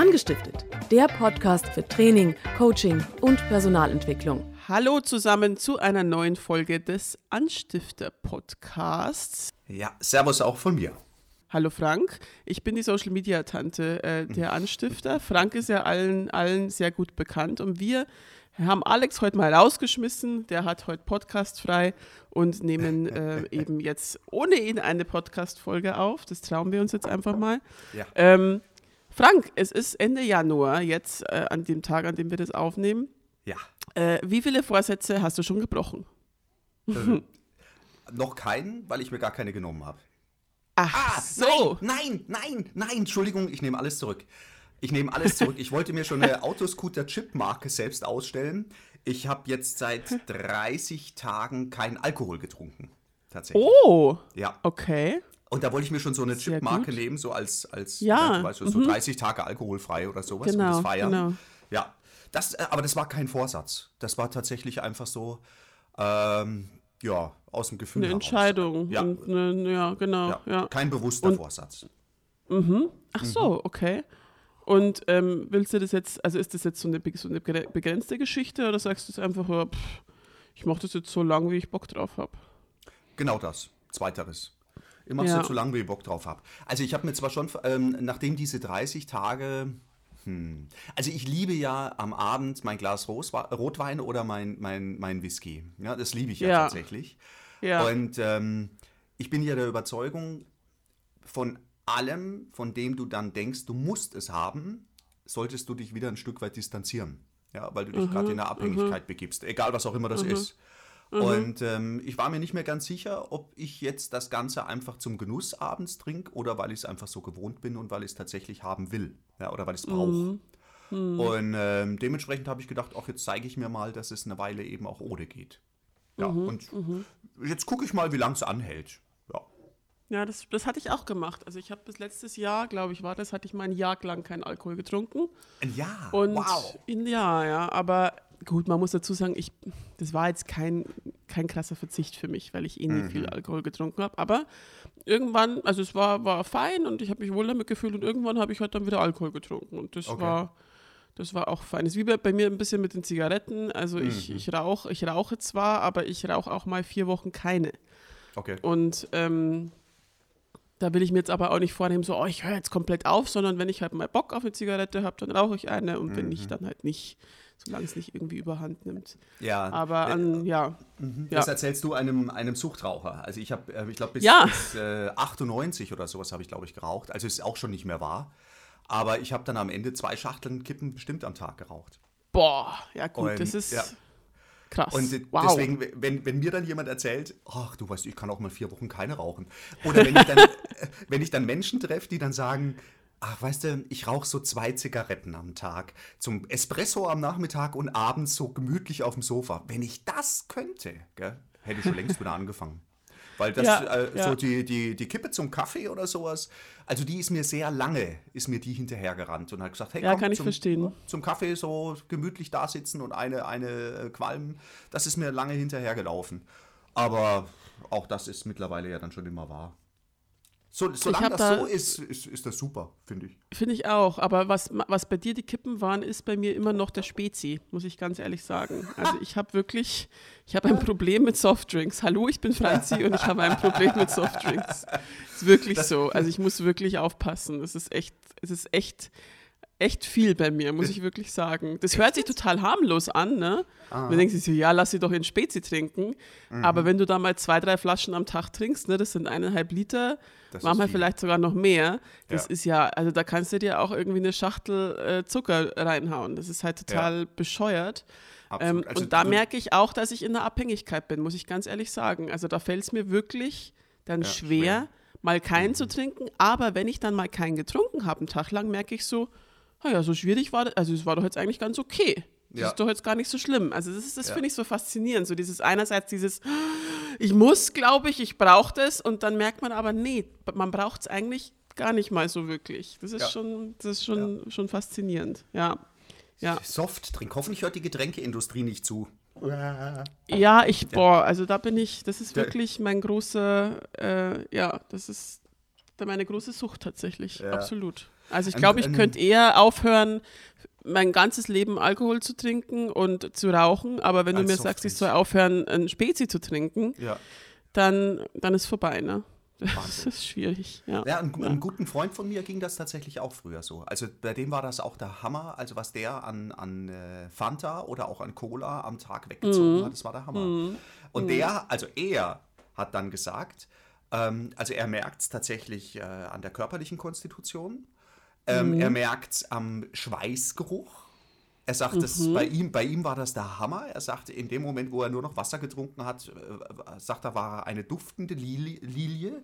Angestiftet, der Podcast für Training, Coaching und Personalentwicklung. Hallo zusammen zu einer neuen Folge des Anstifter-Podcasts. Ja, Servus auch von mir. Hallo Frank, ich bin die Social Media Tante äh, der Anstifter. Frank ist ja allen, allen sehr gut bekannt und wir haben Alex heute mal rausgeschmissen. Der hat heute Podcast frei und nehmen äh, eben jetzt ohne ihn eine Podcast-Folge auf. Das trauen wir uns jetzt einfach mal. Ja. Ähm, Frank, es ist Ende Januar, jetzt äh, an dem Tag, an dem wir das aufnehmen. Ja. Äh, wie viele Vorsätze hast du schon gebrochen? Äh, noch keinen, weil ich mir gar keine genommen habe. Ach Ah, so. Nein, nein, nein, nein, Entschuldigung, ich nehme alles zurück. Ich nehme alles zurück. Ich wollte mir schon eine Autoscooter-Chip-Marke selbst ausstellen. Ich habe jetzt seit 30 Tagen keinen Alkohol getrunken. Tatsächlich. Oh, Ja. okay. Und da wollte ich mir schon so eine Chip-Marke nehmen, so als, als Ja, du weißt, so 30 Tage alkoholfrei oder sowas und Genau, das feiern. genau. Ja, das, äh, aber das war kein Vorsatz. Das war tatsächlich einfach so, ähm, ja, aus dem Gefühl Eine heraus. Entscheidung. Ja. Und eine, ja, genau. Ja, Ja. kein bewusster Und- Vorsatz. Ach so, okay. Und ähm, willst du das jetzt, also ist das jetzt so eine, so eine begre- begrenzte Geschichte oder sagst du es einfach, ja, pff, ich mache das jetzt so lange, wie ich Bock drauf habe? Genau das. Zweiteres. Ich mache es Ja. so lange, wie ich Bock drauf habe. Also ich habe mir zwar schon, ähm, nachdem diese 30 Tage, hm, also ich liebe ja am Abend mein Glas Rotwein oder mein, mein, mein Whisky. Ja, das liebe ich ja, Ja. tatsächlich. Ja. Und ähm, ich bin ja der Überzeugung, von allem, von dem du dann denkst, du musst es haben, solltest du dich wieder ein Stück weit distanzieren. Ja, weil du dich gerade in eine Abhängigkeit begibst, egal was auch immer das ist. Und ähm, ich war mir nicht mehr ganz sicher, ob ich jetzt das Ganze einfach zum Genuss abends trinke oder weil ich es einfach so gewohnt bin und weil ich es tatsächlich haben will. Ja, oder weil ich es brauche. Und ähm, dementsprechend habe ich gedacht, ach, jetzt zeige ich mir mal, dass es eine Weile eben auch ohne geht. Ja, und jetzt gucke ich mal, wie lange es anhält. Ja. Ja, das, das hatte ich auch gemacht. Also ich habe bis letztes Jahr, glaube ich, war das, hatte ich mal ein Jahr lang keinen Alkohol getrunken. Ein Jahr. Und wow. in, ja, ja, aber gut, man muss dazu sagen, ich, das war jetzt kein, kein krasser Verzicht für mich, weil ich eh nie Mhm. viel Alkohol getrunken habe. Aber irgendwann, also es war, war fein und ich habe mich wohl damit gefühlt und irgendwann habe ich halt dann wieder Alkohol getrunken. Und das Okay. war. Das war auch fein. Das ist wie bei, mir ein bisschen mit den Zigaretten. Also ich, Mhm. ich rauche, ich rauche zwar, aber ich rauche auch mal vier Wochen keine. Okay. Und ähm, da will ich mir jetzt aber auch nicht vornehmen, so, oh, ich höre jetzt komplett auf, sondern wenn ich halt mal Bock auf eine Zigarette habe, dann rauche ich eine und wenn Mhm. nicht, dann halt nicht, solange es nicht irgendwie überhand nimmt. Ja. Aber äh, an, ja, ja. Das erzählst du einem, einem Suchtraucher. Also ich habe, äh, ich glaube, bis, Ja. bis äh, 98 oder sowas habe ich, glaube ich, geraucht. Also ist auch schon nicht mehr wahr. Aber ich habe dann am Ende zwei Schachteln Kippen bestimmt am Tag geraucht. boah, ja gut, Und, das ist ja. krass. Und wow. deswegen, wenn, wenn mir dann jemand erzählt, ach, du weißt, ich kann auch mal vier Wochen keine rauchen. Oder wenn ich dann, wenn ich dann Menschen treffe, die dann sagen, ach, weißt du, ich rauche so zwei Zigaretten am Tag, zum Espresso am Nachmittag und abends so gemütlich auf dem Sofa. Wenn ich das könnte, gell, hätte ich schon längst wieder angefangen. Weil das, Ja, äh, ja. so die, die, die Kippe zum Kaffee oder sowas, also die ist mir sehr lange, ist mir die hinterhergerannt und hat gesagt, hey, Ja, komm, kann ich zum, verstehen. zum Kaffee so gemütlich da sitzen und eine, eine äh, Qualm, das ist mir lange hinterhergelaufen. Aber auch das ist mittlerweile ja dann schon immer wahr. So, solange das da- so ist, ist, ist das super, finde ich. Finde ich auch, aber was, was bei dir die Kippen waren, ist bei mir immer noch der Spezi, muss ich ganz ehrlich sagen. Also ich habe wirklich, ich habe ein Problem mit Softdrinks. Hallo, ich bin Franzi und ich habe ein Problem mit Softdrinks. Ist wirklich so. Also ich muss wirklich aufpassen. Es ist echt, es ist echt, echt viel bei mir, muss ich wirklich sagen. Das hört sich total harmlos an, ne? Man denkt sich so, ja, lass sie doch in Spezi trinken. Mhm. Aber wenn du da mal zwei, drei Flaschen am Tag trinkst, ne, das sind eineinhalb Liter, Das manchmal viel. vielleicht sogar noch mehr. Das Ja. ist ja, also da kannst du dir auch irgendwie eine Schachtel äh, Zucker reinhauen. Das ist halt total bescheuert. Absolut. Ähm, Also und da merke ich auch, dass ich in der Abhängigkeit bin, muss ich ganz ehrlich sagen. Also da fällt es mir wirklich dann Ja, schwer, schwer. Mhm. mal keinen zu trinken. Aber wenn ich dann mal keinen getrunken habe, einen Tag lang, merke ich so, naja, so schwierig war das, also es war doch jetzt eigentlich ganz okay. Das Ja. ist doch jetzt gar nicht so schlimm. Also das, ist- das Ja. finde ich so faszinierend. So dieses einerseits dieses, ich muss, glaube ich, ich brauche das und dann merkt man aber, nee, man braucht es eigentlich gar nicht mal so wirklich. Das ist Ja. schon, das ist schon, schon faszinierend. Ja. Ja. Soft trink. Hoffentlich hört die Getränkeindustrie nicht zu. Ja, ich, boah, also da bin ich, das ist wirklich mein großer, äh, ja, das ist meine große Sucht tatsächlich, absolut. Also ich glaube, ich könnte eher aufhören, mein ganzes Leben Alkohol zu trinken und zu rauchen, aber wenn du mir sagst, ich soll aufhören, ein Spezi zu trinken, Ja. dann, dann ist vorbei, ne? Das ist schwierig. Ja. Ja, ein, ein guten Freund von mir ging das tatsächlich auch früher so. Also bei dem war das auch der Hammer. Also was der an, an äh, Fanta oder auch an Cola am Tag weggezogen hat, das war der Hammer. Und der, also er hat dann gesagt, ähm, also er merkt es tatsächlich äh, an der körperlichen Konstitution. Ähm, Er merkt es am Schweißgeruch. Er sagt, das, bei, ihm, bei ihm war das der Hammer. Er sagte, in dem Moment, wo er nur noch Wasser getrunken hat, äh, sagt er, war er eine duftende Lilie. Lilie.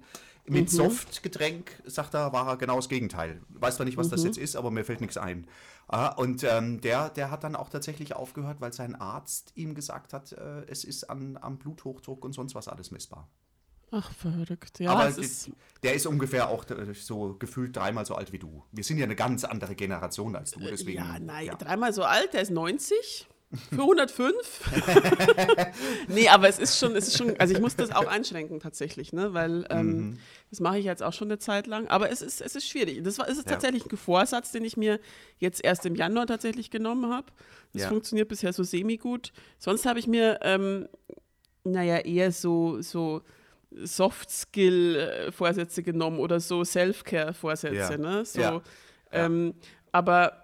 Mit Softgetränk, sagt er, war er genau das Gegenteil. Weiß zwar nicht, was das jetzt ist, aber mir fällt nichts ein. Ah, und ähm, der, der hat dann auch tatsächlich aufgehört, weil sein Arzt ihm gesagt hat, äh, es ist an, am Bluthochdruck und sonst was alles messbar. Ach, verrückt. Ja, Aber ist, der ist ungefähr auch äh, so gefühlt dreimal so alt wie du. Wir sind ja eine ganz andere Generation als du, deswegen. ja, nein, ja. dreimal so alt, der ist 90. Für 105? nee, aber es ist schon, es ist schon, also ich muss das auch einschränken tatsächlich, ne? Weil ähm, Mhm. das mache ich jetzt auch schon eine Zeit lang. Aber es ist, es ist schwierig. Das war, es ist Ja. tatsächlich ein Vorsatz, den ich mir jetzt erst im Januar tatsächlich genommen habe. Das Ja. funktioniert bisher so semi-gut. Sonst habe ich mir, ähm, naja, eher so, so Soft-Skill-Vorsätze genommen oder so Self-Care-Vorsätze, Ja. ne? So, Ja. Ähm, aber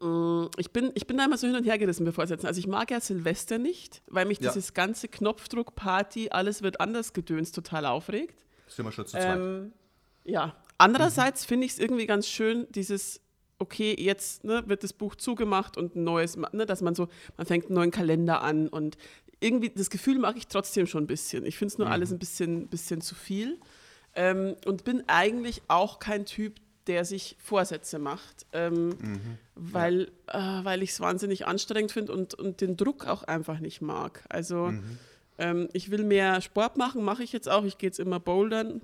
mh, ich bin, ich bin da immer so hin und her gerissen bei Vorsätzen. Also ich mag ja Silvester nicht, weil mich Ja. dieses ganze Knopfdruck-Party, alles wird anders gedöns total aufregt. Sind wir schon zu zweit. Ähm, ja. Andererseits finde ich es irgendwie ganz schön, dieses, okay, jetzt ne, wird das Buch zugemacht und ein neues, ne, dass man so, man fängt einen neuen Kalender an und irgendwie, das Gefühl mag ich trotzdem schon ein bisschen. Ich finde es nur alles ein bisschen, bisschen zu viel. Ähm, und bin eigentlich auch kein Typ, der sich Vorsätze macht, ähm, weil, äh, weil ich es wahnsinnig anstrengend finde und, und den Druck auch einfach nicht mag. Also ähm, ich will mehr Sport machen, mache ich jetzt auch. Ich gehe jetzt immer bouldern.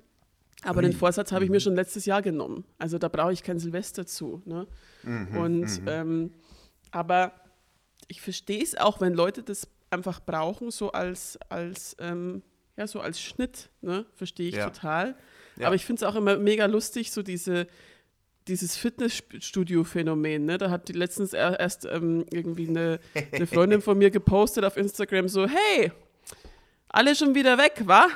Aber den Vorsatz habe ich mir schon letztes Jahr genommen. Also da brauche ich kein Silvester zu. Ne? und ähm, aber ich verstehe es auch, wenn Leute das einfach brauchen, so als, als, ähm, ja, so als Schnitt, ne? Verstehe ich Ja. total. Ja. Aber ich finde es auch immer mega lustig, so diese, dieses Fitnessstudio-Phänomen. Ne? Da hat die letztens er- erst ähm, irgendwie eine, eine Freundin von mir gepostet auf Instagram so, hey, alle schon wieder weg, wa?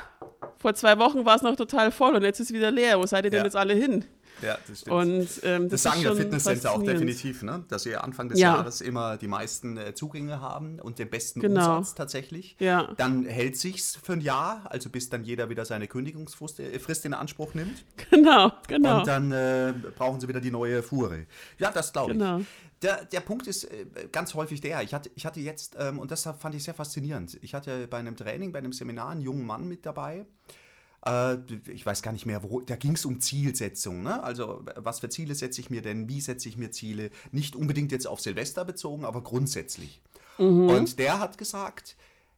Vor zwei Wochen war es noch total voll und jetzt ist wieder leer. Wo seid ihr denn Ja. jetzt alle hin? Ja, das stimmt. Und ähm, das das, sagen ja Fitnesscenter auch definitiv, ne? dass sie Anfang des Ja. Jahres immer die meisten äh, Zugänge haben und den besten Genau. Umsatz tatsächlich. Ja. Dann hält sich's für ein Jahr, also bis dann jeder wieder seine Kündigungsfrist äh, in Anspruch nimmt. Genau, genau. Und dann äh, brauchen sie wieder die neue Fuhre. Ja, das glaube ich. Genau. Der, der Punkt ist äh, ganz häufig der, ich hatte, ich hatte jetzt, ähm, und das fand ich sehr faszinierend, ich hatte bei einem Training, bei einem Seminar einen jungen Mann mit dabei. Äh, ich weiß gar nicht mehr, wo, da ging es um Zielsetzung. Ne? Also, was für Ziele setze ich mir denn? Wie setze ich mir Ziele? Nicht unbedingt jetzt auf Silvester bezogen, aber grundsätzlich. Und der hat gesagt,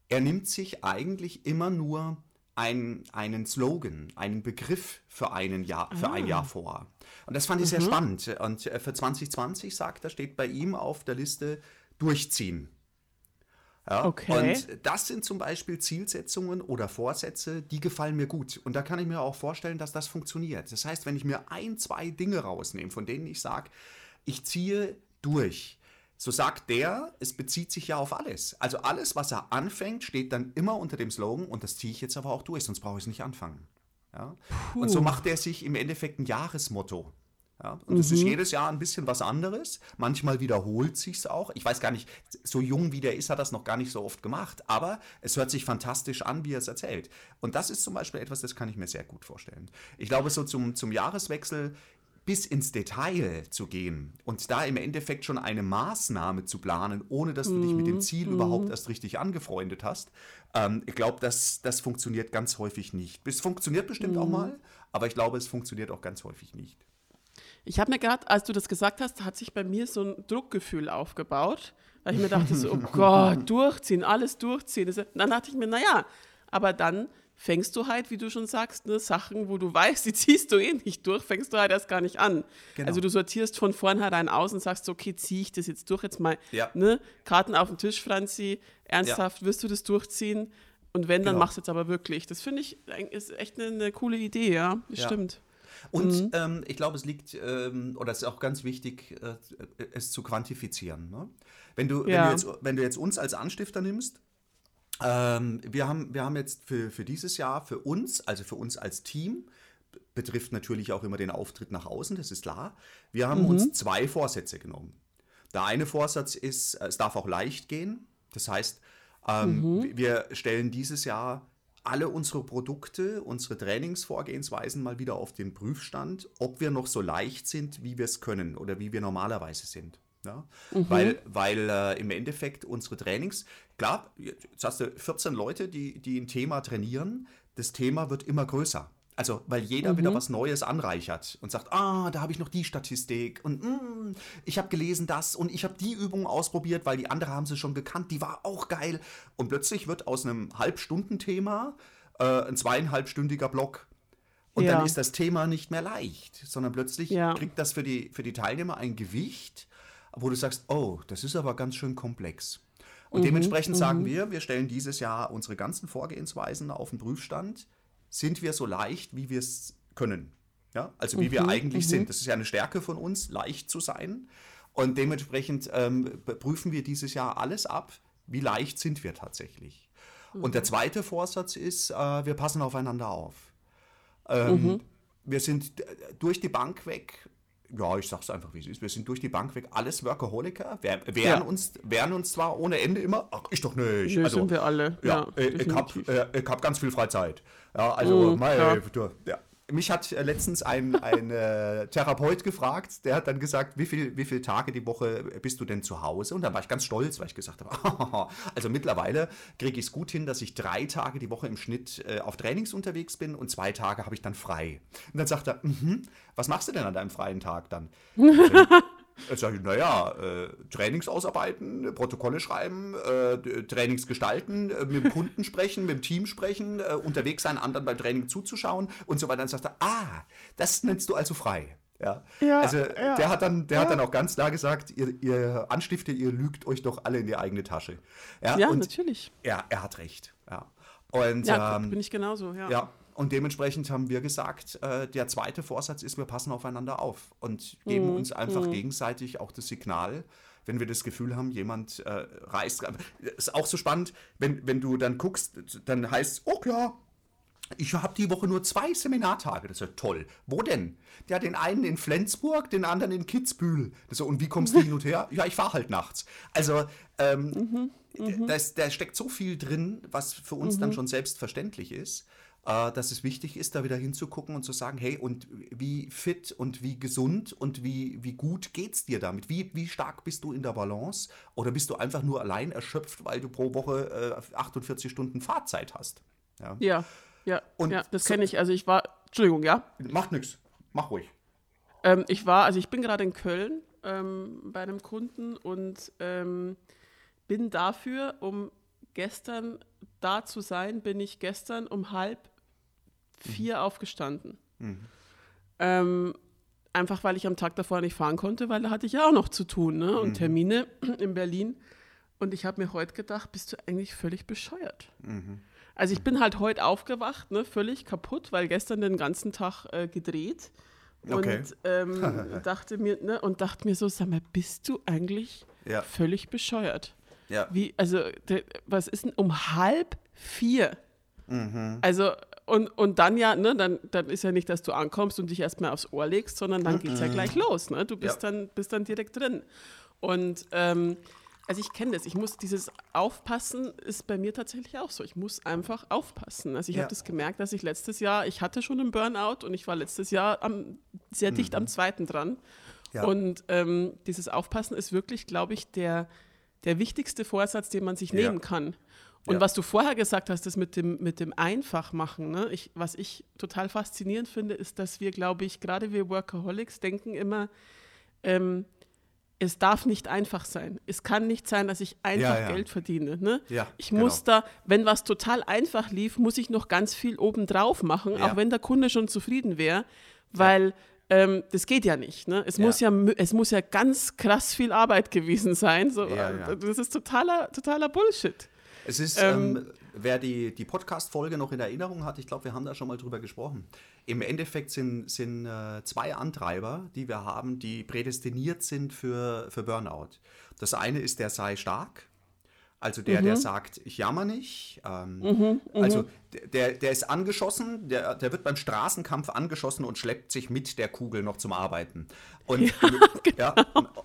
er nimmt sich eigentlich immer nur ein, einen Slogan, einen Begriff für, einen Jahr, für ein Jahr vor. Und das fand ich sehr spannend. Und äh, für 2020 sagt er, steht bei ihm auf der Liste durchziehen. Ja, Okay. Und das sind zum Beispiel Zielsetzungen oder Vorsätze, die gefallen mir gut. Und da kann ich mir auch vorstellen, dass das funktioniert. Das heißt, wenn ich mir ein, zwei Dinge rausnehme, von denen ich sage, ich ziehe durch, so sagt der, es bezieht sich ja auf alles. Also alles, was er anfängt, steht dann immer unter dem Slogan und das ziehe ich jetzt aber auch durch, sonst brauche ich es nicht anfangen. Ja? Und so macht er sich im Endeffekt ein Jahresmotto. Ja, und es ist jedes Jahr ein bisschen was anderes. Manchmal wiederholt sich's auch. Ich weiß gar nicht, so jung wie der ist, hat das noch gar nicht so oft gemacht. Aber es hört sich fantastisch an, wie er es erzählt. Und das ist zum Beispiel etwas, das kann ich mir sehr gut vorstellen. Ich glaube, so zum, zum Jahreswechsel bis ins Detail zu gehen und da im Endeffekt schon eine Maßnahme zu planen, ohne dass du dich mit dem Ziel überhaupt erst richtig angefreundet hast, ähm, ich glaube, das, das funktioniert ganz häufig nicht. Es funktioniert bestimmt auch mal, aber ich glaube, es funktioniert auch ganz häufig nicht. Ich habe mir gerade, als du das gesagt hast, hat sich bei mir so ein Druckgefühl aufgebaut, weil ich mir dachte so, oh Gott, durchziehen, alles durchziehen. Dann dachte ich mir, naja, aber dann fängst du halt, wie du schon sagst, ne, Sachen, wo du weißt, die ziehst du eh nicht durch, fängst du halt erst gar nicht an. Genau. Also du sortierst von vornherein aus und sagst, okay, ziehe ich das jetzt durch, jetzt mal, Ja. ne, Karten auf den Tisch, Franzi, ernsthaft, wirst du das durchziehen? Und wenn, dann Genau. machst du es aber wirklich. Das finde ich, ist echt eine, eine coole Idee, ja, das Ja. stimmt. Und mhm. ähm, ich glaube, es liegt, ähm, oder es ist auch ganz wichtig, äh, es zu quantifizieren. Ne? Wenn, du, ja. wenn, du jetzt, wenn du jetzt uns als Anstifter nimmst, ähm, wir, haben, wir haben jetzt für, für dieses Jahr, für uns, also für uns als Team, betrifft natürlich auch immer den Auftritt nach außen, das ist klar. Wir haben mhm. uns zwei Vorsätze genommen. Der eine Vorsatz ist, es darf auch leicht gehen. Das heißt, ähm, mhm. wir stellen dieses Jahr alle unsere Produkte, unsere Trainingsvorgehensweisen mal wieder auf den Prüfstand, ob wir noch so leicht sind, wie wir es können oder wie wir normalerweise sind. Ja? Mhm. Weil, weil äh, im Endeffekt unsere Trainings, klar, jetzt hast du 14 Leute, die, die ein Thema trainieren, das Thema wird immer größer. Also, weil jeder mhm. wieder was Neues anreichert und sagt, ah, da habe ich noch die Statistik und mm, ich habe gelesen das und ich habe die Übung ausprobiert, weil die andere haben sie schon gekannt, die war auch geil. Und plötzlich wird aus einem Halbstundenthema äh, ein zweieinhalbstündiger Block. Und ja. dann ist das Thema nicht mehr leicht, sondern plötzlich ja. kriegt das für die, für die Teilnehmer ein Gewicht, wo du sagst, oh, das ist aber ganz schön komplex. Und mhm, dementsprechend sagen mhm. wir, wir stellen dieses Jahr unsere ganzen Vorgehensweisen auf den Prüfstand sind wir so leicht, wie wir es können. Ja? Also wie mhm, wir eigentlich mhm. sind. Das ist ja eine Stärke von uns, leicht zu sein. Und dementsprechend ähm, prüfen wir dieses Jahr alles ab, wie leicht sind wir tatsächlich. Mhm. Und der zweite Vorsatz ist, äh, wir passen aufeinander auf. Ähm, mhm. wir sind durch die Bank weg ja, ich sag's einfach, wie es ist. Wir sind durch die Bank weg alles Workaholiker. Wir wehren, ja. uns, wehren uns zwar ohne Ende immer, ach, ich doch nicht. Nee, also, sind wir alle. Ja, ja äh, ich habe äh, hab ganz viel Freizeit. Ja, also, mm, mein, ja. Mich hat äh, letztens ein, ein äh, Therapeut gefragt, der hat dann gesagt, wie, viel, wie viele Tage die Woche bist du denn zu Hause? Und dann war ich ganz stolz, weil ich gesagt habe, also mittlerweile kriege ich es gut hin, dass ich drei Tage die Woche im Schnitt äh, auf Trainings unterwegs bin und zwei Tage habe ich dann frei. Und dann sagt er, mm -hmm, was machst du denn an deinem freien Tag dann? Ich sage, naja, äh, Trainings ausarbeiten, Protokolle schreiben, äh, Trainings gestalten, äh, mit dem Kunden sprechen, mit dem Team sprechen, äh, unterwegs sein, anderen beim Training zuzuschauen und so weiter. Dann sagt er, ah, das nennst du also frei. Ja. ja also ja, der hat dann, der ja. hat dann auch ganz klar gesagt, ihr, ihr Anstifter, ihr lügt euch doch alle in die eigene Tasche. Ja, ja und natürlich. Ja, er hat recht. Ja. Und, ja, ähm, bin ich genauso, ja. Ja, und dementsprechend haben wir gesagt, äh, der zweite Vorsatz ist, wir passen aufeinander auf und geben mhm. uns einfach mhm. gegenseitig auch das Signal, wenn wir das Gefühl haben, jemand äh, reißt. Ist auch so spannend, wenn, wenn du dann guckst, dann heißt es, oh ja, ich habe die Woche nur zwei Seminartage. Das ist ja toll. Wo denn? Der hat den einen in Flensburg, den anderen in Kitzbühel. So, und wie kommst du hin und her? Ja, ich fahre halt nachts. Also, ähm, mhm, mhm. das, da steckt so viel drin, was für uns mhm. dann schon selbstverständlich ist dass es wichtig ist, da wieder hinzugucken und zu sagen, hey, und wie fit und wie gesund und wie, wie gut geht's dir damit? Wie, wie stark bist du in der Balance? Oder bist du einfach nur allein erschöpft, weil du pro Woche äh, 48 Stunden Fahrzeit hast? Ja, ja, ja, und ja das kenne ich. Also ich war, Entschuldigung, ja? Macht nichts, mach ruhig. Ähm, ich war, also ich bin gerade in Köln ähm, bei einem Kunden und ähm, bin dafür, um gestern da zu sein, bin ich gestern um halb vier mhm. aufgestanden. Mhm. Ähm, einfach weil ich am Tag davor nicht fahren konnte, weil da hatte ich ja auch noch zu tun ne? und mhm. Termine in Berlin. Und ich habe mir heute gedacht, bist du eigentlich völlig bescheuert? Mhm. Also ich bin halt heute aufgewacht, ne, völlig kaputt, weil gestern den ganzen Tag äh, gedreht. Und okay. ähm, dachte mir, ne, und dachte mir so, sag mal, bist du eigentlich ja. völlig bescheuert? Ja. Wie, also, was ist denn um halb vier? Mhm. Also, und, und dann ja, ne, dann, dann ist ja nicht, dass du ankommst und dich erstmal aufs Ohr legst, sondern dann mhm. geht es ja gleich los. Ne? Du bist, ja. dann, bist dann direkt drin. Und ähm, also ich kenne das. Ich muss dieses Aufpassen ist bei mir tatsächlich auch so. Ich muss einfach aufpassen. Also ich ja. habe das gemerkt, dass ich letztes Jahr, ich hatte schon einen Burnout und ich war letztes Jahr am, sehr dicht mhm. am zweiten dran. Ja. Und ähm, dieses Aufpassen ist wirklich, glaube ich, der, der wichtigste Vorsatz, den man sich ja. nehmen kann. Und ja. was du vorher gesagt hast, das mit dem, mit dem Einfachmachen, ne? ich, was ich total faszinierend finde, ist, dass wir, glaube ich, gerade wir Workaholics denken immer, ähm, es darf nicht einfach sein. Es kann nicht sein, dass ich einfach ja, ja. Geld verdiene. Ne? Ja, ich genau. muss da, wenn was total einfach lief, muss ich noch ganz viel obendrauf machen, auch wenn der Kunde schon zufrieden wäre, weil ähm, das geht ja nicht. Ne? Es, Muss ja, es muss ja ganz krass viel Arbeit gewesen sein. So, Das ist totaler, totaler Bullshit. Es ist, ähm, ähm, wer die, die Podcast-Folge noch in Erinnerung hat, ich glaube, wir haben da schon mal drüber gesprochen. Im Endeffekt sind, sind äh, zwei Antreiber, die wir haben, die prädestiniert sind für, für Burnout. Das eine ist der sei stark. Also der, mhm. der sagt, ich jammer nicht. Ähm, mhm, mhm, also der, der ist angeschossen, der, der wird beim Straßenkampf angeschossen und schleppt sich mit der Kugel noch zum Arbeiten. Und, ja, genau. ja,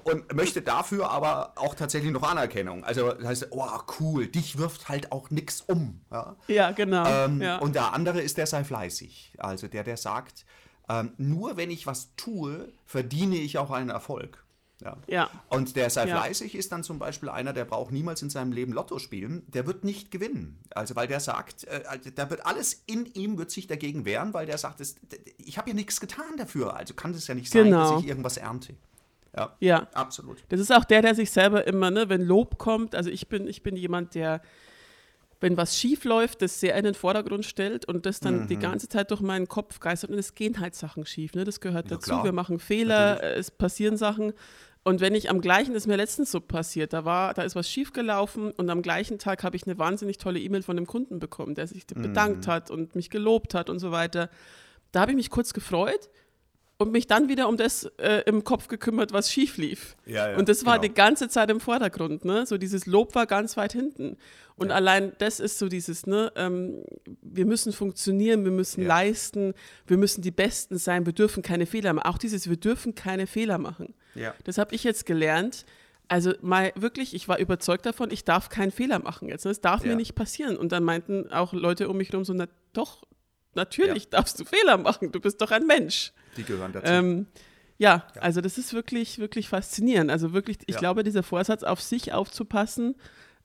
und möchte dafür aber auch tatsächlich noch Anerkennung. Also das heißt, oh cool, dich wirft halt auch nichts um. Ja, ja genau. Ähm. Und der andere ist der sei fleißig. Also der, der sagt, ähm, nur wenn ich was tue, verdiene ich auch einen Erfolg. Ja. ja. Und der sei ja. fleißig ist dann zum Beispiel einer, der braucht niemals in seinem Leben Lotto spielen, der wird nicht gewinnen. Also weil der sagt, äh, also da wird alles in ihm wird sich dagegen wehren, weil der sagt, das, ich habe ja nichts getan dafür, also kann es ja nicht sein, genau. dass ich irgendwas ernte. Ja, ja, absolut. Das ist auch der, der sich selber immer, ne, wenn Lob kommt, also ich bin, ich bin jemand, der wenn was schief läuft, das sehr in den Vordergrund stellt und das dann mhm. die ganze Zeit durch meinen Kopf geistert und es gehen halt Sachen schief, ne? Das gehört ja, dazu. Klar. Wir machen Fehler, Natürlich. es passieren Sachen und wenn ich am gleichen, das ist mir letztens so passiert, da war, da ist was schiefgelaufen und am gleichen Tag habe ich eine wahnsinnig tolle E-Mail von einem Kunden bekommen, der sich bedankt mhm. hat und mich gelobt hat und so weiter. Da habe ich mich kurz gefreut und mich dann wieder um das äh, im Kopf gekümmert, was schief lief. Ja, ja, und das war genau. die ganze Zeit im Vordergrund, ne? So dieses Lob war ganz weit hinten. Und ja. allein das ist so dieses, ne, ähm, wir müssen funktionieren, wir müssen leisten, wir müssen die Besten sein, wir dürfen keine Fehler machen. Auch dieses, wir dürfen keine Fehler machen. Das habe ich jetzt gelernt. Also mal wirklich, ich war überzeugt davon, ich darf keinen Fehler machen jetzt. Ne? Es darf mir nicht passieren. Und dann meinten auch Leute um mich herum so, na doch, natürlich darfst du Fehler machen, du bist doch ein Mensch. Die gehören dazu. Ähm, ja, ja, also das ist wirklich, wirklich faszinierend. Also wirklich, ich ja. glaube, dieser Vorsatz, auf sich aufzupassen,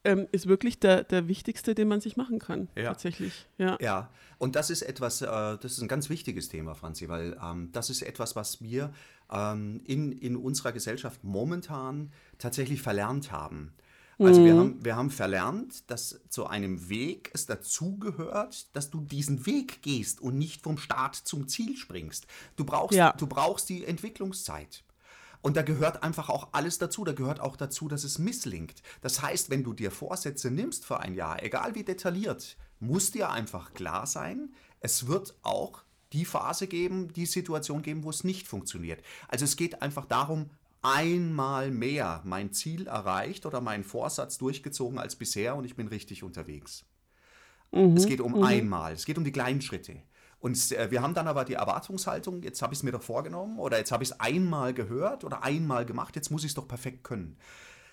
ähm, ist wirklich der, der wichtigste, den man sich machen kann. Ja. Tatsächlich. Ja. ja, und das ist etwas, äh, das ist ein ganz wichtiges Thema, Franzi, weil ähm, das ist etwas, was wir ähm, in, in unserer Gesellschaft momentan tatsächlich verlernt haben. Also wir, mhm. haben, wir haben verlernt, dass zu einem Weg es dazugehört, dass du diesen Weg gehst und nicht vom Start zum Ziel springst. Du brauchst, ja. du brauchst die Entwicklungszeit. Und da gehört einfach auch alles dazu. Da gehört auch dazu, dass es misslingt. Das heißt, wenn du dir Vorsätze nimmst für ein Jahr, egal wie detailliert, muss dir einfach klar sein, es wird auch die Phase geben, die Situation geben, wo es nicht funktioniert. Also es geht einfach darum, einmal mehr mein Ziel erreicht oder meinen Vorsatz durchgezogen als bisher und ich bin richtig unterwegs. Mhm, es geht um mhm. einmal, es geht um die kleinen Schritte. Und äh, wir haben dann aber die Erwartungshaltung, jetzt habe ich es mir doch vorgenommen oder jetzt habe ich es einmal gehört oder einmal gemacht, jetzt muss ich es doch perfekt können.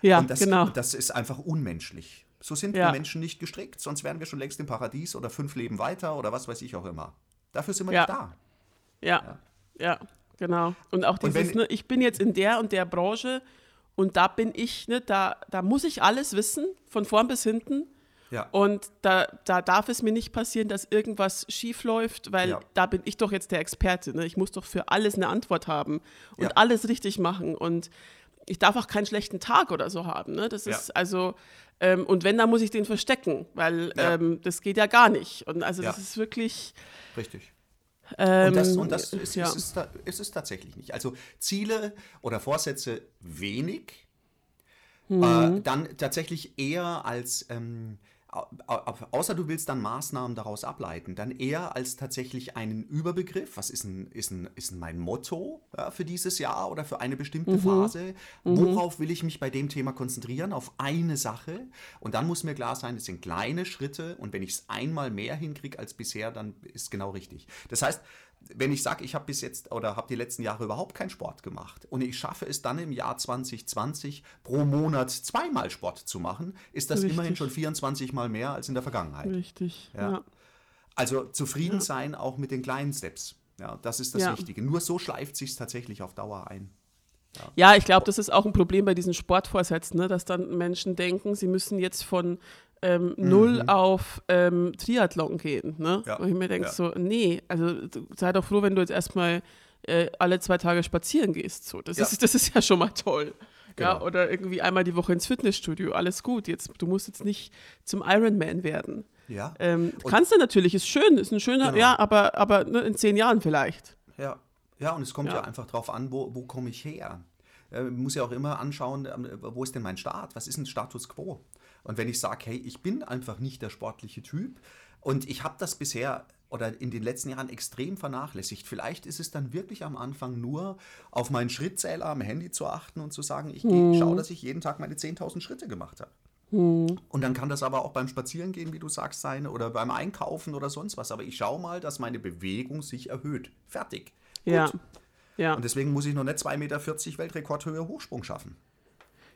Ja, und das, genau. das ist einfach unmenschlich. So sind ja. wir Menschen nicht gestrickt, sonst wären wir schon längst im Paradies oder fünf Leben weiter oder was weiß ich auch immer. Dafür sind wir ja. nicht da. Ja, ja, ja. Genau. Und auch dieses, und ne, ich bin jetzt in der und der Branche und da bin ich, ne, da, da muss ich alles wissen, von vorn bis hinten. Ja. Und da, da darf es mir nicht passieren, dass irgendwas schief läuft, weil ja. da bin ich doch jetzt der Experte. Ne? Ich muss doch für alles eine Antwort haben und ja. alles richtig machen. Und ich darf auch keinen schlechten Tag oder so haben. Ne? Das ist also, ähm, und wenn, dann muss ich den verstecken, weil ähm, das geht ja gar nicht. Und also das ist wirklich. Richtig. Ähm, und das, und das ist, ja. ist, es, ist, es tatsächlich nicht. Also Ziele oder Vorsätze wenig, mhm. äh, dann tatsächlich eher als ähm, außer du willst dann Maßnahmen daraus ableiten, dann eher als tatsächlich einen Überbegriff. Was ist ein, ist ein, ist mein Motto ja, für dieses Jahr oder für eine bestimmte mhm. Phase? Mhm. Worauf will ich mich bei dem Thema konzentrieren? Auf eine Sache. Und dann muss mir klar sein, es sind kleine Schritte und wenn ich es einmal mehr hinkriege als bisher, dann ist es genau richtig. Das heißt, wenn ich sage, ich habe bis jetzt oder habe die letzten Jahre überhaupt keinen Sport gemacht und ich schaffe es dann im Jahr 2020 pro Monat zweimal Sport zu machen, ist das Richtig. immerhin schon 24 Mal mehr als in der Vergangenheit. Richtig. Ja. ja. Also zufrieden ja. sein auch mit den kleinen Steps. Ja, das ist das ja. Wichtige. Nur so schleift sich tatsächlich auf Dauer ein. Ja, ja ich glaube, das ist auch ein Problem bei diesen Sportvorsätzen, ne? dass dann Menschen denken, sie müssen jetzt von ähm, mhm. null auf ähm, Triathlon gehen. Ne? Ja. Und ich mir denke ja. so, nee, also sei doch froh, wenn du jetzt erstmal äh, alle zwei Tage spazieren gehst. So. Das, ja. ist, das ist ja schon mal toll. Genau. Ja, oder irgendwie einmal die Woche ins Fitnessstudio, alles gut. Jetzt, du musst jetzt nicht zum Ironman werden. Ja. Ähm, kannst du natürlich, ist schön, ist ein schöner, genau. ja, aber, aber ne, in zehn Jahren vielleicht. Ja, ja, und es kommt ja, ja einfach drauf an, wo, wo komme ich her? Äh, muss ja auch immer anschauen, ähm, wo ist denn mein Start? Was ist ein Status quo? Und wenn ich sage, hey, ich bin einfach nicht der sportliche Typ und ich habe das bisher oder in den letzten Jahren extrem vernachlässigt. Vielleicht ist es dann wirklich am Anfang nur auf meinen Schrittzähler am Handy zu achten und zu sagen, ich hm. schaue, dass ich jeden Tag meine 10.000 Schritte gemacht habe. Hm. Und dann kann das aber auch beim Spazierengehen, wie du sagst, sein oder beim Einkaufen oder sonst was. Aber ich schaue mal, dass meine Bewegung sich erhöht. Fertig. Gut. Ja. ja. Und deswegen muss ich noch nicht 2,40 Meter Weltrekordhöhe Hochsprung schaffen.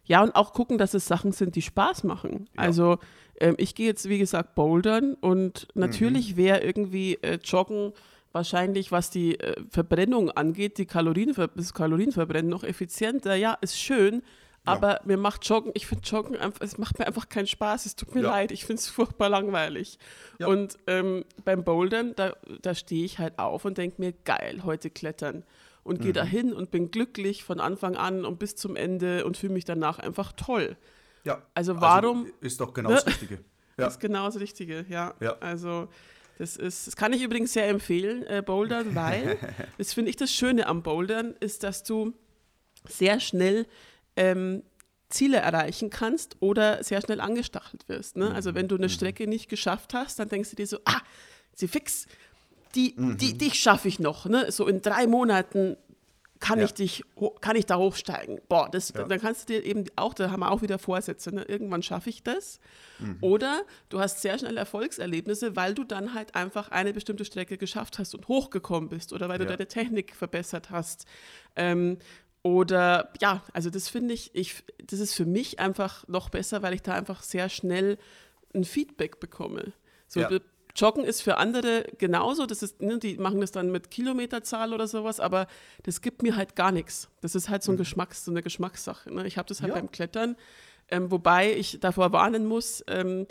Ja, und auch gucken, dass es Sachen sind, die Spaß machen. Ja. Also ähm, ich gehe jetzt, wie gesagt, bouldern und natürlich mhm. wäre irgendwie äh, Joggen wahrscheinlich, was die äh, Verbrennung angeht, die Kalorienver das Kalorienverbrennen noch effizienter. Ja, ist schön, aber ja. mir macht Joggen, ich finde Joggen einfach, es macht mir einfach keinen Spaß, es tut mir ja. leid, ich finde es furchtbar langweilig. Ja. Und ähm, beim Bouldern, da, da stehe ich halt auf und denke mir, geil, heute klettern. Und gehe mhm. dahin und bin glücklich von Anfang an und bis zum Ende und fühle mich danach einfach toll. Ja. Also warum. Also ist doch genau das Richtige. Ja. Ist genau das Richtige, ja. ja. Also. Das, ist, das kann ich übrigens sehr empfehlen, äh, Bouldern, weil, das finde ich das Schöne am Bouldern, ist, dass du sehr schnell ähm, Ziele erreichen kannst oder sehr schnell angestachelt wirst. Ne? Also wenn du eine mhm. Strecke nicht geschafft hast, dann denkst du dir so, ah, sie fix, die, mhm. die, dich schaffe ich noch. Ne? So in drei Monaten kann ja. ich dich, kann ich da hochsteigen? Boah, das, ja. dann kannst du dir eben auch, da haben wir auch wieder Vorsätze, ne? irgendwann schaffe ich das. Mhm. Oder du hast sehr schnell Erfolgserlebnisse, weil du dann halt einfach eine bestimmte Strecke geschafft hast und hochgekommen bist oder weil du ja. deine Technik verbessert hast. Ähm, oder ja, also das finde ich, ich, das ist für mich einfach noch besser, weil ich da einfach sehr schnell ein Feedback bekomme. So, ja. Joggen ist für andere genauso, das ist, ne, die machen das dann mit Kilometerzahl oder sowas, aber das gibt mir halt gar nichts. Das ist halt so, ein mhm. Geschmacks-, so eine Geschmackssache. Ne? Ich habe das halt ja. beim Klettern, ähm, wobei ich davor warnen muss, ähm,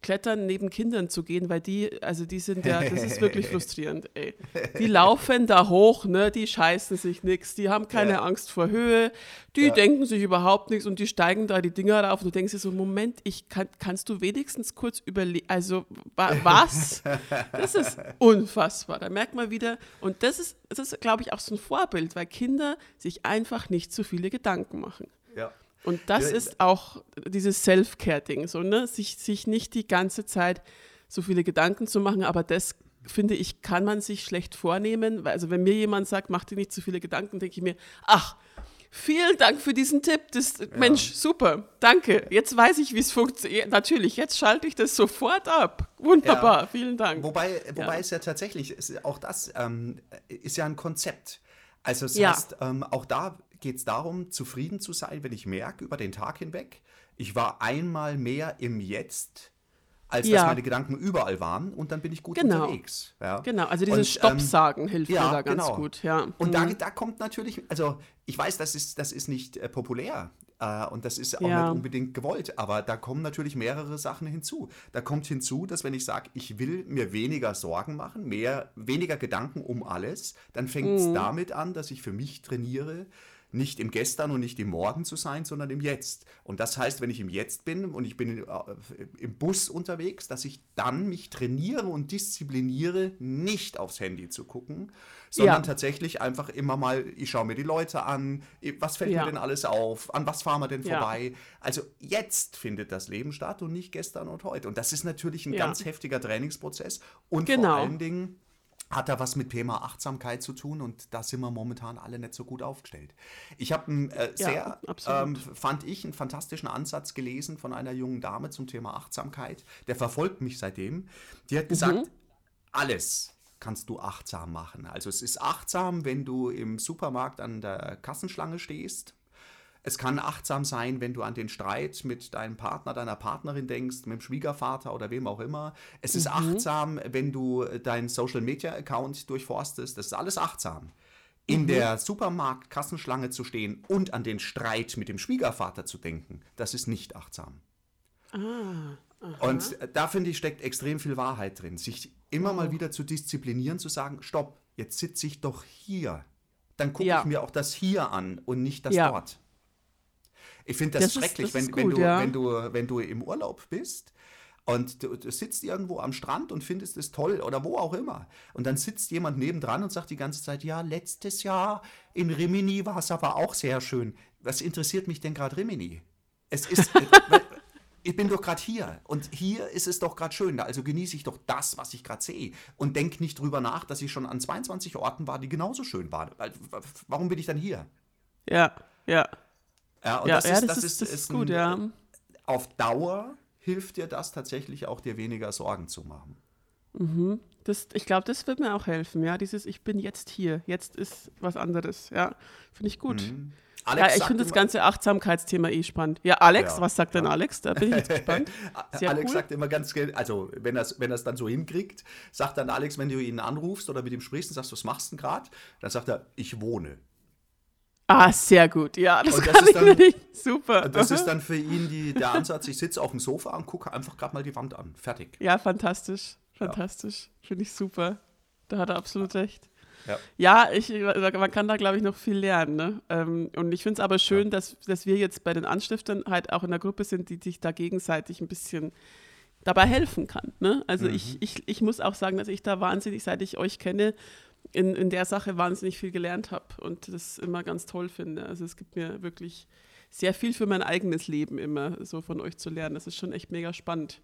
Klettern neben Kindern zu gehen, weil die, also die sind ja, das ist wirklich frustrierend, ey. Die laufen da hoch, ne, die scheißen sich nichts, die haben keine ja. Angst vor Höhe, die ja. denken sich überhaupt nichts und die steigen da die Dinger rauf und du denkst dir so, Moment, ich kann, kannst du wenigstens kurz überlegen, also wa was? Das ist unfassbar, da merkt man wieder, und das ist, das ist, glaube ich, auch so ein Vorbild, weil Kinder sich einfach nicht zu viele Gedanken machen. Ja. Und das ja, ist auch dieses Self-Care-Ding, so, ne? sich, sich nicht die ganze Zeit so viele Gedanken zu machen, aber das finde ich, kann man sich schlecht vornehmen. Also wenn mir jemand sagt, mach dir nicht zu viele Gedanken, denke ich mir, ach, vielen Dank für diesen Tipp. Das, ja. Mensch, super, danke. Jetzt weiß ich, wie es funktioniert. Natürlich, jetzt schalte ich das sofort ab. Wunderbar, ja. vielen Dank. Wobei, wobei ja. es ja tatsächlich, auch das ähm, ist ja ein Konzept. Also das heißt, ähm, auch da geht es darum, zufrieden zu sein, wenn ich merke, über den Tag hinweg, ich war einmal mehr im Jetzt, als ja. dass meine Gedanken überall waren und dann bin ich gut genau. unterwegs. Ja. Genau, also dieses Stopp ähm, sagen hilft ja, mir da ganz genau. gut. Ja. Und mhm. da, da kommt natürlich, also ich weiß, das ist, das ist nicht äh, populär, äh, und das ist auch ja. nicht unbedingt gewollt, aber da kommen natürlich mehrere Sachen hinzu. Da kommt hinzu, dass wenn ich sage, ich will mir weniger Sorgen machen, mehr, weniger Gedanken um alles, dann fängt es mhm. damit an, dass ich für mich trainiere, nicht im Gestern und nicht im Morgen zu sein, sondern im Jetzt. Und das heißt, wenn ich im Jetzt bin und ich bin äh, im Bus unterwegs, dass ich dann mich trainiere und diszipliniere, nicht aufs Handy zu gucken, sondern ja. tatsächlich einfach immer mal, ich schaue mir die Leute an, was fällt ja. mir denn alles auf, an was fahren wir denn vorbei. Ja. Also jetzt findet das Leben statt und nicht gestern und heute. Und das ist natürlich ein ganz heftiger Trainingsprozess und genau. vor allen Dingen hat da was mit Thema Achtsamkeit zu tun und da sind wir momentan alle nicht so gut aufgestellt. Ich habe einen äh, sehr, ja, ähm, fand ich, einen fantastischen Ansatz gelesen von einer jungen Dame zum Thema Achtsamkeit. Der verfolgt mich seitdem. Die hat gesagt, mhm. alles kannst du achtsam machen. Also es ist achtsam, wenn du im Supermarkt an der Kassenschlange stehst es kann achtsam sein, wenn du an den Streit mit deinem Partner, deiner Partnerin denkst, mit dem Schwiegervater oder wem auch immer. Es ist mhm. achtsam, wenn du deinen Social Media Account durchforstest. Das ist alles achtsam. In mhm. der Supermarkt-Kassenschlange zu stehen und an den Streit mit dem Schwiegervater zu denken, das ist nicht achtsam. Ah, und da finde ich, steckt extrem viel Wahrheit drin. Sich immer oh. mal wieder zu disziplinieren, zu sagen, stopp, jetzt sitze ich doch hier. Dann gucke ja. ich mir auch das hier an und nicht das ja. dort. Ich finde das, das, schrecklich, ist, das wenn, wenn, du, ja. wenn, du, wenn du im Urlaub bist und du, du, sitzt irgendwo am Strand und findest es toll oder wo auch immer. Und dann sitzt jemand nebendran und sagt die ganze Zeit, ja, letztes Jahr in Rimini war es aber auch sehr schön. Was interessiert mich denn gerade Rimini? Es ist, ich bin doch gerade hier und hier ist es doch gerade schön. Also genieße ich doch das, was ich gerade sehe und denke nicht drüber nach, dass ich schon an 22 Orten war, die genauso schön waren. Warum bin ich dann hier? Ja, ja. Ja, und ja, das, ja, ist, das das ist- das ist gut, ein, ja. Auf Dauer hilft dir das tatsächlich auch, dir weniger Sorgen zu machen. Das, ich glaube, das wird mir auch helfen, ja. Dieses Ich bin jetzt hier, jetzt ist was anderes, ja. Finde ich gut. Mhm. Ja, Alex ich sagt finde das ganze Achtsamkeitsthema eh spannend. Ja, Alex, Ja, was sagt denn Alex? Da bin ich jetzt gespannt. Alex cool. sagt immer ganz, ge- also wenn er es wenn dann so hinkriegt, sagt dann Alex, wenn du ihn anrufst oder mit ihm sprichst und sagst, was machst du denn gerade? Dann sagt er, ich wohne. Ah, sehr gut. Ja, das Und das kann ist ich dann- super. Das ist dann für ihn die, der Ansatz, ich sitze auf dem Sofa und gucke einfach gerade mal die Wand an. Fertig. ja, fantastisch. Fantastisch. Finde ich super. Da hat er absolut recht. Ja. Ja, ich, man kann da, glaube ich, noch viel lernen. Ne? Ähm, Und ich finde es aber schön, dass, dass wir jetzt bei den Anstiftern halt auch in der Gruppe sind, die sich da gegenseitig ein bisschen dabei helfen kann. Ne? Also ich, ich, ich muss auch sagen, dass ich da wahnsinnig, seit ich euch kenne, in, in der Sache wahnsinnig viel gelernt habe und das immer ganz toll finde. Also es gibt mir wirklich sehr viel für mein eigenes Leben immer so von euch zu lernen. Das ist schon echt mega spannend.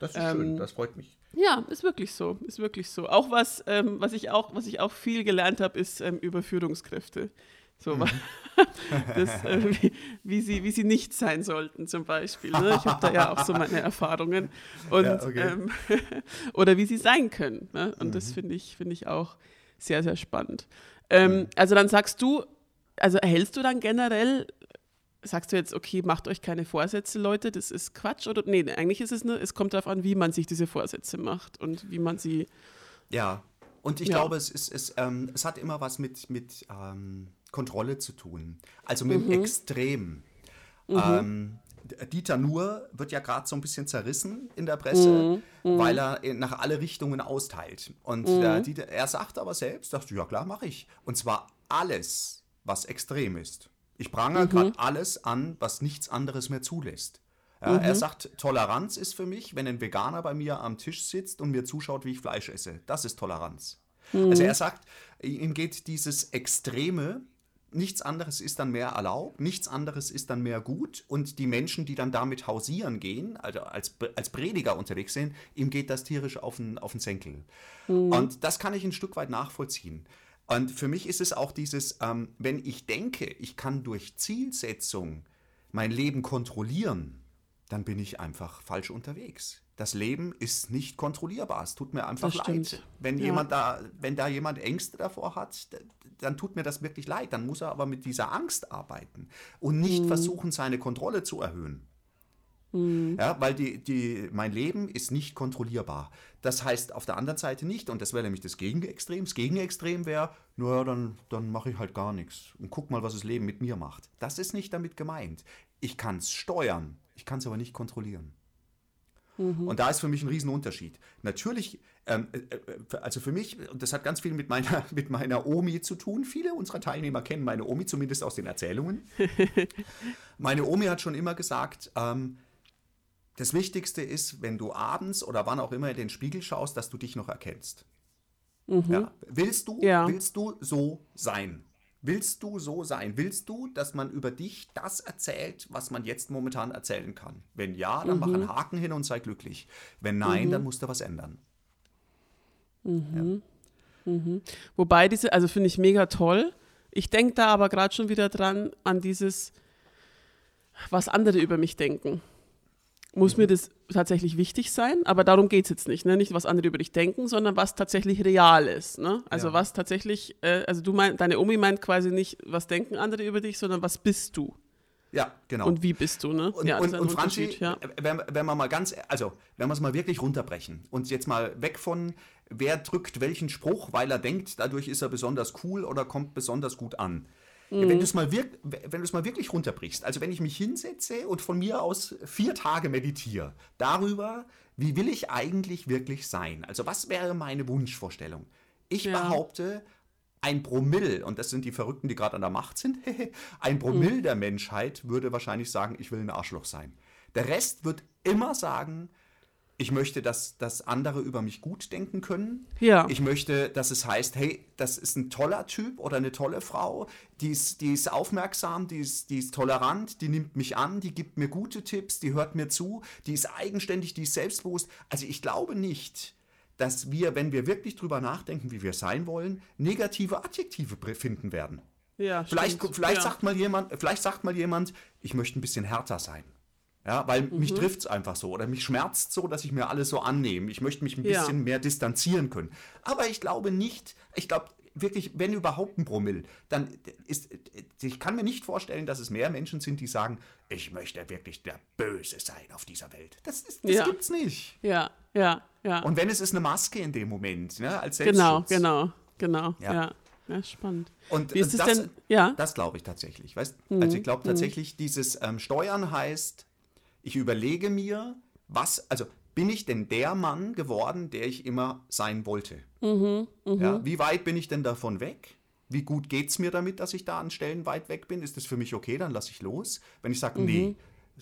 Das ist Ähm, schön, das freut mich. Ja, ist wirklich so, ist wirklich so. Auch was, ähm, was ich auch, was ich auch viel gelernt habe, ist ähm, über Führungskräfte. So, wa- das, äh, wie, wie, sie, wie sie nicht sein sollten, zum Beispiel. Ne? Ich habe da ja auch so meine Erfahrungen. Und, Ja, okay. ähm, oder wie sie sein können. Ne? Und das finde ich, finde ich auch sehr, sehr spannend. Ähm, Also dann sagst du, also erhältst du dann generell, sagst du jetzt, okay, macht euch keine Vorsätze, Leute, das ist Quatsch? Oder nee, eigentlich ist es, ne, es kommt darauf an, wie man sich diese Vorsätze macht und wie man sie. Ja, und ich Ja. glaube, es, ist, es, ähm, es hat immer was mit, mit ähm, Kontrolle zu tun. Also mit dem Extrem. Ähm, D- Dieter Nuhr wird ja gerade so ein bisschen zerrissen in der Presse, weil er nach alle Richtungen austeilt. Und der Dieter, er sagt aber selbst, sagt, ja klar, mache ich. Und zwar alles, was extrem ist. Ich prangere gerade alles an, was nichts anderes mehr zulässt. Ja, Er sagt, Toleranz ist für mich, wenn ein Veganer bei mir am Tisch sitzt und mir zuschaut, wie ich Fleisch esse. Das ist Toleranz. Also er sagt, ihm geht dieses Extreme, nichts anderes ist dann mehr erlaubt, nichts anderes ist dann mehr gut und die Menschen, die dann damit hausieren gehen, also als, als Prediger unterwegs sind, ihm geht das tierisch auf den, auf den Senkel. Und das kann ich ein Stück weit nachvollziehen. Und für mich ist es auch dieses, ähm, wenn ich denke, ich kann durch Zielsetzung mein Leben kontrollieren, dann bin ich einfach falsch unterwegs. Das Leben ist nicht kontrollierbar. Es tut mir einfach Das stimmt. leid. Wenn Ja. jemand da, wenn da jemand Ängste davor hat, dann tut mir das wirklich leid. Dann muss er aber mit dieser Angst arbeiten und nicht Mhm. versuchen, seine Kontrolle zu erhöhen. Ja, weil die, die, mein Leben ist nicht kontrollierbar. Das heißt auf der anderen Seite nicht, und das wäre nämlich das Gegenextrem. Das Gegenextrem wäre, naja, dann, dann mache ich halt gar nichts und guck mal, was das Leben mit mir macht. Das ist nicht damit gemeint. Ich kann es steuern, ich kann es aber nicht kontrollieren. Und da ist für mich ein Riesenunterschied. Natürlich, ähm, äh, äh, also für mich, und das hat ganz viel mit meiner, mit meiner Omi zu tun. Viele unserer Teilnehmer kennen meine Omi, zumindest aus den Erzählungen. meine Omi hat schon immer gesagt, ähm, das Wichtigste ist, wenn du abends oder wann auch immer in den Spiegel schaust, dass du dich noch erkennst. Ja. Willst du, Ja. willst du so sein? Willst du so sein? Willst du, dass man über dich das erzählt, was man jetzt momentan erzählen kann? Wenn ja, dann mach einen Haken hin und sei glücklich. Wenn nein, dann musst du was ändern. Wobei diese, also finde ich mega toll. Ich denke da aber gerade schon wieder dran an dieses, was andere über mich denken. Muss mir das tatsächlich wichtig sein? Aber darum geht es jetzt nicht. Ne? Nicht, was andere über dich denken, sondern was tatsächlich real ist. Ne? Also Ja. was tatsächlich, äh, also du meinst, deine Omi meint quasi nicht, was denken andere über dich, sondern was bist du Ja, genau. und wie bist du. Ne? Und, ja, und, und Franzi, ja. wenn, wenn wir mal ganz, also wenn wir es mal wirklich runterbrechen und jetzt mal weg von, wer drückt welchen Spruch, weil er denkt, dadurch ist er besonders cool oder kommt besonders gut an. Mhm. Wenn du es mal, wirk wenn mal wirklich runterbrichst, also wenn ich mich hinsetze und von mir aus vier Tage meditiere, darüber, wie will ich eigentlich wirklich sein? Also was wäre meine Wunschvorstellung? Ich Ja. behaupte, ein Promille, und das sind die Verrückten, die gerade an der Macht sind, ein Promille der Menschheit würde wahrscheinlich sagen, ich will ein Arschloch sein. Der Rest wird immer sagen, Ich möchte, dass, dass andere über mich gut denken können. Ja. Ich möchte, dass es heißt, hey, das ist ein toller Typ oder eine tolle Frau, die ist, die ist aufmerksam, die ist, die ist tolerant, die nimmt mich an, die gibt mir gute Tipps, die hört mir zu, die ist eigenständig, die ist selbstbewusst. Also ich glaube nicht, dass wir, wenn wir wirklich drüber nachdenken, wie wir sein wollen, negative Adjektive finden werden. Ja, Vielleicht, stimmt. vielleicht, ja. sagt mal jemand, vielleicht sagt mal jemand, ich möchte ein bisschen härter sein. Ja, weil mich Mhm. trifft es einfach so oder mich schmerzt so, dass ich mir alles so annehme. Ich möchte mich ein Ja. bisschen mehr distanzieren können. Aber ich glaube nicht, ich glaube wirklich, wenn überhaupt ein Promille, dann ist, ich kann mir nicht vorstellen, dass es mehr Menschen sind, die sagen, ich möchte wirklich der Böse sein auf dieser Welt. Das, ist, das Ja. gibt's nicht. Ja, ja, ja. Und wenn es ist eine Maske in dem Moment, ne, als genau, Selbstschutz. genau, genau. Ja. Ja. ja. spannend. Und Wie ist das, denn? Ja. Das glaube ich tatsächlich. Weißt? Mhm. Also ich glaube tatsächlich, dieses ähm, Steuern heißt, ich überlege mir, was, also bin ich denn der Mann geworden, der ich immer sein wollte? Mhm, Ja, wie weit bin ich denn davon weg? Wie gut geht es mir damit, dass ich da an Stellen weit weg bin? Ist das für mich okay? Dann lasse ich los. Wenn ich sage, Mhm. nee,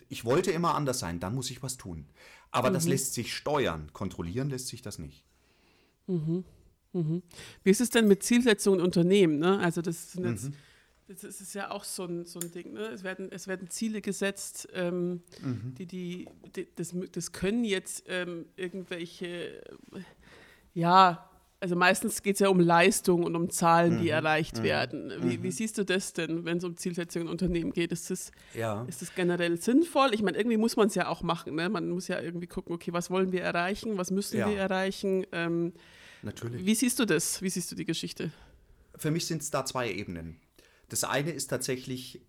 ich wollte immer anders sein, dann muss ich was tun. Aber Mhm. das lässt sich steuern. Kontrollieren lässt sich das nicht. Wie ist es denn mit Zielsetzungen in Unternehmen? Ne? Also das, sind jetzt, Mhm. Das ist- ja auch so ein, so ein Ding. Ne? Es, werden, es werden Ziele gesetzt, ähm, Mhm. die, die, die das, das können jetzt ähm, irgendwelche, äh, ja, also meistens geht es ja um Leistung und um Zahlen, Mhm. die erreicht werden. Wie, wie siehst du das denn, wenn es um Zielsetzungen in Unternehmen geht? Ist das, Ja. ist das generell sinnvoll? Ich meine, irgendwie muss man es ja auch machen. Ne? Man muss ja irgendwie gucken, okay, was wollen wir erreichen, was müssen Ja. wir erreichen? Ähm, Natürlich. wie siehst du das? Wie siehst du die Geschichte? Für mich sind es da zwei Ebenen. Das eine ist tatsächlich,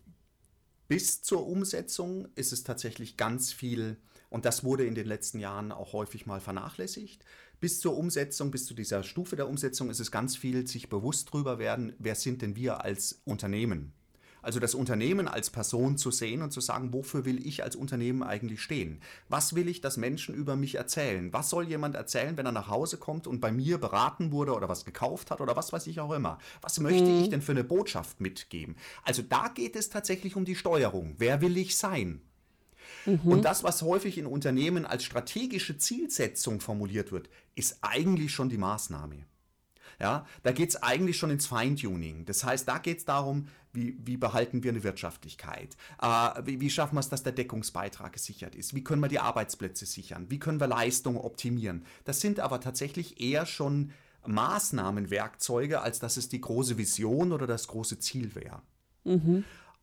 bis zur Umsetzung ist es tatsächlich ganz viel, und das wurde in den letzten Jahren auch häufig mal vernachlässigt. Bis zur Umsetzung, bis zu dieser Stufe der Umsetzung ist es ganz viel, sich bewusst drüber werden, wer sind denn wir als Unternehmen? Also das Unternehmen als Person zu sehen und zu sagen, wofür will ich als Unternehmen eigentlich stehen? Was will ich, dass Menschen über mich erzählen? Was soll jemand erzählen, wenn er nach Hause kommt und bei mir beraten wurde oder was gekauft hat oder was weiß ich auch immer? Was möchte ich denn für eine Botschaft mitgeben? Also da geht es tatsächlich um die Steuerung. Wer will ich sein? Und das, was häufig in Unternehmen als strategische Zielsetzung formuliert wird, ist eigentlich schon die Maßnahme. Ja, da geht es eigentlich schon ins Feintuning. Das heißt, da geht es darum, wie, wie behalten wir eine Wirtschaftlichkeit? Äh, wie, wie schaffen wir es, dass der Deckungsbeitrag gesichert ist? Wie können wir die Arbeitsplätze sichern? Wie können wir Leistung optimieren? Das sind aber tatsächlich eher schon Maßnahmenwerkzeuge, als dass es die große Vision oder das große Ziel wäre.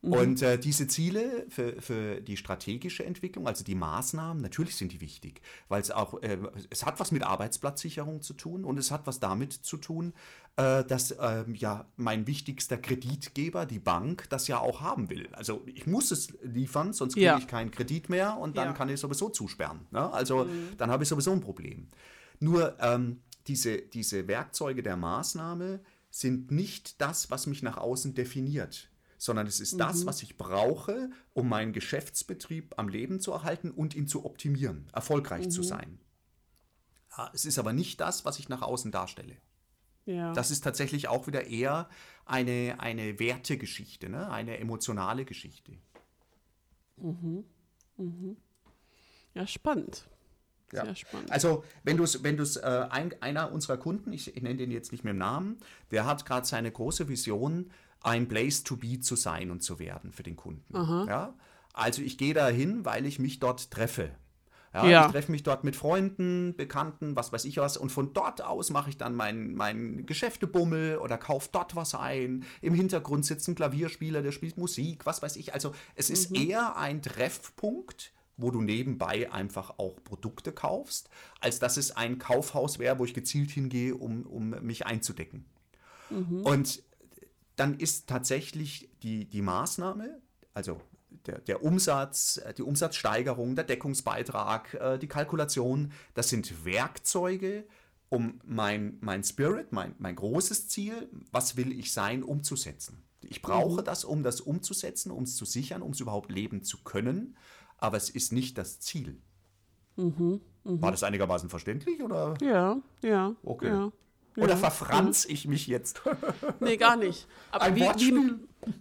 Und äh, diese Ziele für, für die strategische Entwicklung, also die Maßnahmen, natürlich sind die wichtig, weil es auch, äh, es hat was mit Arbeitsplatzsicherung zu tun und es hat was damit zu tun, äh, dass ähm, ja mein wichtigster Kreditgeber, die Bank, das ja auch haben will. Also ich muss es liefern, sonst kriege Ja. ich keinen Kredit mehr und dann Ja. kann ich sowieso zusperren. Ne? Also dann habe ich sowieso ein Problem. Nur ähm, diese, diese Werkzeuge der Maßnahme sind nicht das, was mich nach außen definiert, sondern es ist das, was ich brauche, um meinen Geschäftsbetrieb am Leben zu erhalten und ihn zu optimieren, erfolgreich zu sein. Es ist aber nicht das, was ich nach außen darstelle. Ja. Das ist tatsächlich auch wieder eher eine, eine Wertegeschichte, ne? eine emotionale Geschichte. ja, spannend. Ja. Sehr spannend. Also, wenn du es, wenn du's, äh, ein, einer unserer Kunden, ich, ich nenne den jetzt nicht mehr im Namen, der hat gerade seine große Vision, ein Place to be zu sein und zu werden für den Kunden. Ja? Also, ich gehe da hin, weil ich mich dort treffe. Ja, Ja. Ich treffe mich dort mit Freunden, Bekannten, was weiß ich was. Und von dort aus mache ich dann mein, mein Geschäftebummel oder kaufe dort was ein. Im Hintergrund sitzt ein Klavierspieler, der spielt Musik, was weiß ich. Also es ist eher ein Treffpunkt, wo du nebenbei einfach auch Produkte kaufst, als dass es ein Kaufhaus wäre, wo ich gezielt hingehe, um, um mich einzudecken. Und dann ist tatsächlich die, die Maßnahme, also der, der Umsatz, äh, die Umsatzsteigerung, der Deckungsbeitrag, äh, die Kalkulation, das sind Werkzeuge, um mein, mein Spirit, mein, mein großes Ziel, was will ich sein, umzusetzen. Ich brauche das, um das umzusetzen, um es zu sichern, um es überhaupt leben zu können, aber es ist nicht das Ziel. War das einigermaßen verständlich oder, ja, ja. Okay. Ja. Oder verfranz ich mich jetzt? Nee, gar nicht. Aber Ein wie, wie,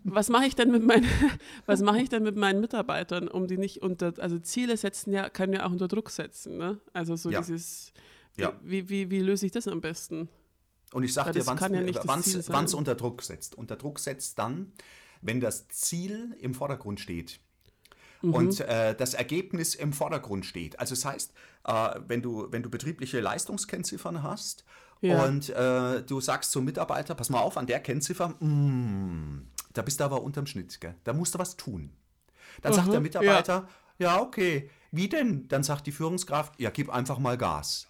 was mache ich denn mit meinen, was mache ich denn mit meinen Mitarbeitern, um die nicht unter, also Ziele setzen ja, können ja auch unter Druck setzen, ne? Also so Ja. dieses, Ja. wie, wie, wie löse ich das am besten? Und ich sage dir, wann kann es unter Druck setzt. Unter Druck setzt dann, wenn das Ziel im Vordergrund steht. Mhm. Und äh, das Ergebnis im Vordergrund steht. Also das heißt, äh, wenn, du, wenn du betriebliche Leistungskennziffern hast Ja. und äh, du sagst zum Mitarbeiter, pass mal auf, an der Kennziffer, mm, da bist du aber unterm Schnitt, gell? da musst du was tun. Dann sagt Aha, der Mitarbeiter, ja. okay, wie denn? Dann sagt die Führungskraft, ja, gib einfach mal Gas.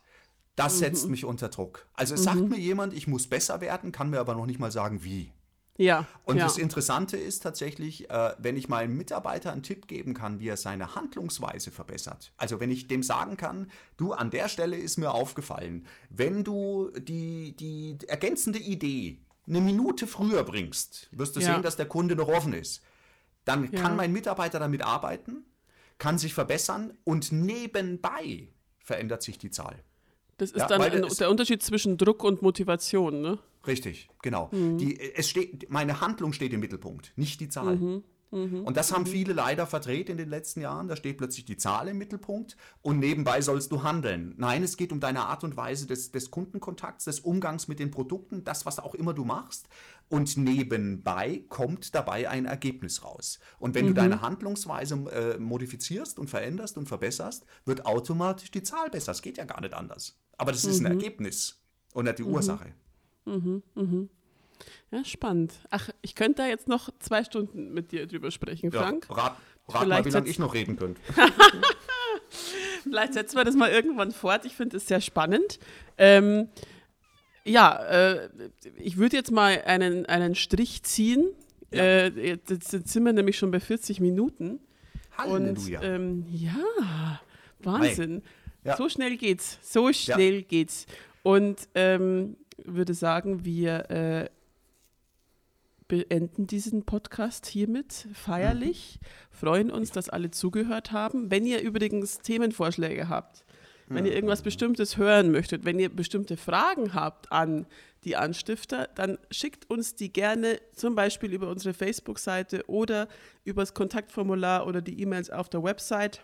Das setzt mich unter Druck. Also es sagt mir jemand, ich muss besser werden, kann mir aber noch nicht mal sagen, wie. Ja. Und ja. das Interessante ist tatsächlich, äh, wenn ich meinem Mitarbeiter einen Tipp geben kann, wie er seine Handlungsweise verbessert. Also wenn ich dem sagen kann, du, an der Stelle ist mir aufgefallen, wenn du die, die ergänzende Idee eine Minute früher bringst, wirst du Ja. sehen, dass der Kunde noch offen ist. Dann Ja. kann mein Mitarbeiter damit arbeiten, kann sich verbessern und nebenbei verändert sich die Zahl. Das ist Ja, dann ein, der Unterschied zwischen Druck und Motivation, ne? Richtig, genau. Mhm. Die, es steht, meine Handlung steht im Mittelpunkt, nicht die Zahl. Mhm. Und das haben viele leider verdreht in den letzten Jahren. Da steht plötzlich die Zahl im Mittelpunkt und nebenbei sollst du handeln. Nein, es geht um deine Art und Weise des, des Kundenkontakts, des Umgangs mit den Produkten, das, was auch immer du machst. Und nebenbei kommt dabei ein Ergebnis raus. Und wenn du deine Handlungsweise äh, modifizierst und veränderst und verbesserst, wird automatisch die Zahl besser. Es geht ja gar nicht anders. Aber das ist ein Ergebnis und nicht die Ursache. Ja, spannend. Ach, ich könnte da jetzt noch zwei Stunden mit dir drüber sprechen, Frank. Ja, rat, rat mal, wie lange ich noch reden könnte. Vielleicht setzen wir das mal irgendwann fort. Ich finde es sehr spannend. Ähm, ja, äh, ich würde jetzt mal einen, einen Strich ziehen. Ja. Äh, jetzt, jetzt sind wir nämlich schon bei 40 Minuten. Und Halleluja. ähm, ja, Wahnsinn. Ja. So schnell geht's. So schnell geht's. Und ähm, würde sagen, wir äh, beenden diesen Podcast hiermit feierlich. Freuen uns, dass alle zugehört haben. Wenn ihr übrigens Themenvorschläge habt, wenn ihr irgendwas Bestimmtes hören möchtet, wenn ihr bestimmte Fragen habt an die Anstifter, dann schickt uns die gerne zum Beispiel über unsere Facebook-Seite oder über das Kontaktformular oder die E-Mails auf der Website.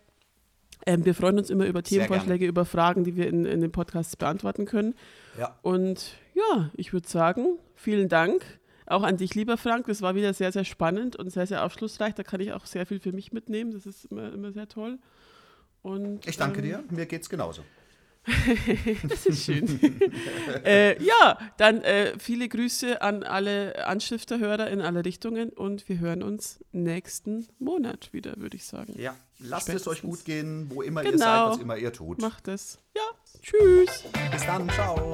Ähm, wir freuen uns immer über Themenvorschläge, über Fragen, die wir in, in den Podcasts beantworten können. ja. Und ja, ich würde sagen, vielen Dank. Auch an dich, lieber Frank. Das war wieder sehr, sehr spannend und sehr, sehr aufschlussreich. Da kann ich auch sehr viel für mich mitnehmen. Das ist immer, immer sehr toll. Und, Ich danke ähm, dir, mir geht's genauso. Das ist schön. äh, ja, dann äh, viele Grüße an alle Anstifterhörer in alle Richtungen und wir hören uns nächsten Monat wieder, würde ich sagen. Ja, lasst es euch Spätestens. gut gehen, wo immer ihr Genau. seid, was immer ihr tut. Macht es. Ja, tschüss. Bis dann, ciao.